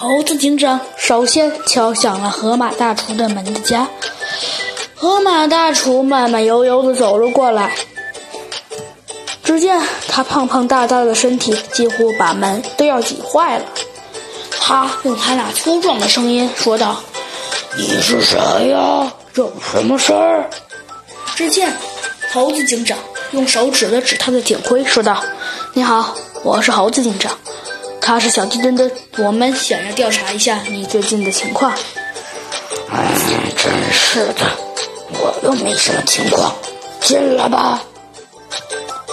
猴子警长首先敲响了河马大厨的门的家。河马大厨慢慢悠悠地走了过来，只见他胖胖大大的身体几乎把门都要挤坏了。他用他那粗壮的声音说道：“你是谁呀？有什么事儿？”只见猴子警长用手指了指他的警徽，说道：“你好，我是猴子警长。”他是小鸡墩墩，我们想要调查一下你最近的情况。哎，真是的，我又没什么情况，进来吧。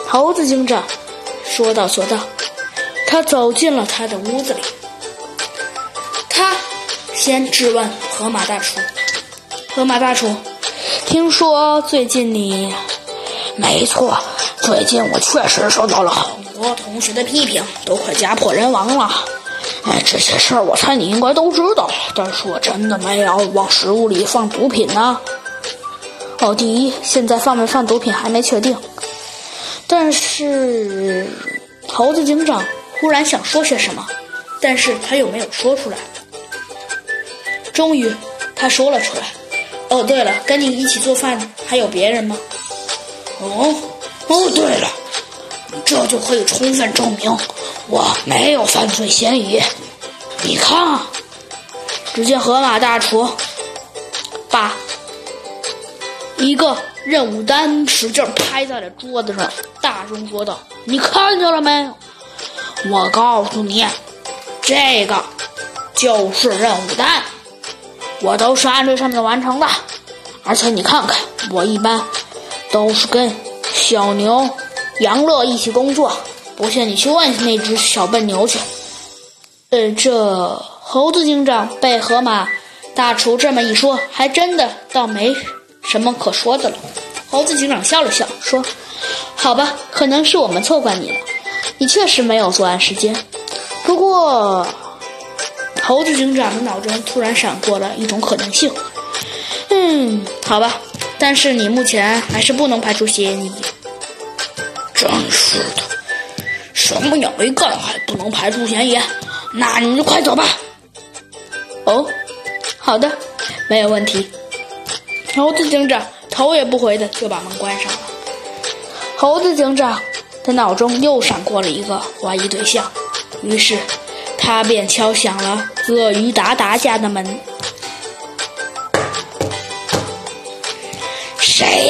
猴子警长说到做到，他走进了他的屋子里。他先质问河马大厨：“河马大厨，听说最近你……没错，最近我确实受到了很。”我同学的批评都快家破人亡了，哎，这些事儿我猜你应该都知道。但是我真的没有往食物里放毒品呢。哦，第一，现在放没放毒品还没确定。但是，猴子警长忽然想说些什么，但是他又没有说出来。终于，他说了出来：“哦，对了，跟你一起做饭还有别人吗？”哦，哦，对了。这就可以充分证明我没有犯罪嫌疑。你看，只见河马大厨把一个任务单使劲拍在了桌子上，大声说道：“你看见了没？我告诉你，这个就是任务单，我都是按这上面完成的。而且你看看，我一般都是跟小牛。”杨乐一起工作，不信你去问那只小笨牛去。呃，这猴子警长被河马大厨这么一说，还真的倒没什么可说的了。猴子警长笑了笑，说：“好吧，可能是我们错怪你了，你确实没有作案时间。不过，猴子警长的脑中突然闪过了一种可能性。嗯，好吧，但是你目前还是不能排除嫌疑。”真是的，什么也没干还不能排除嫌疑？那你就快走吧。哦，好的，没有问题。猴子警长头也不回的就把门关上了。猴子警长的脑中又闪过了一个怀疑对象，于是他便敲响了鳄鱼达达家的门。谁？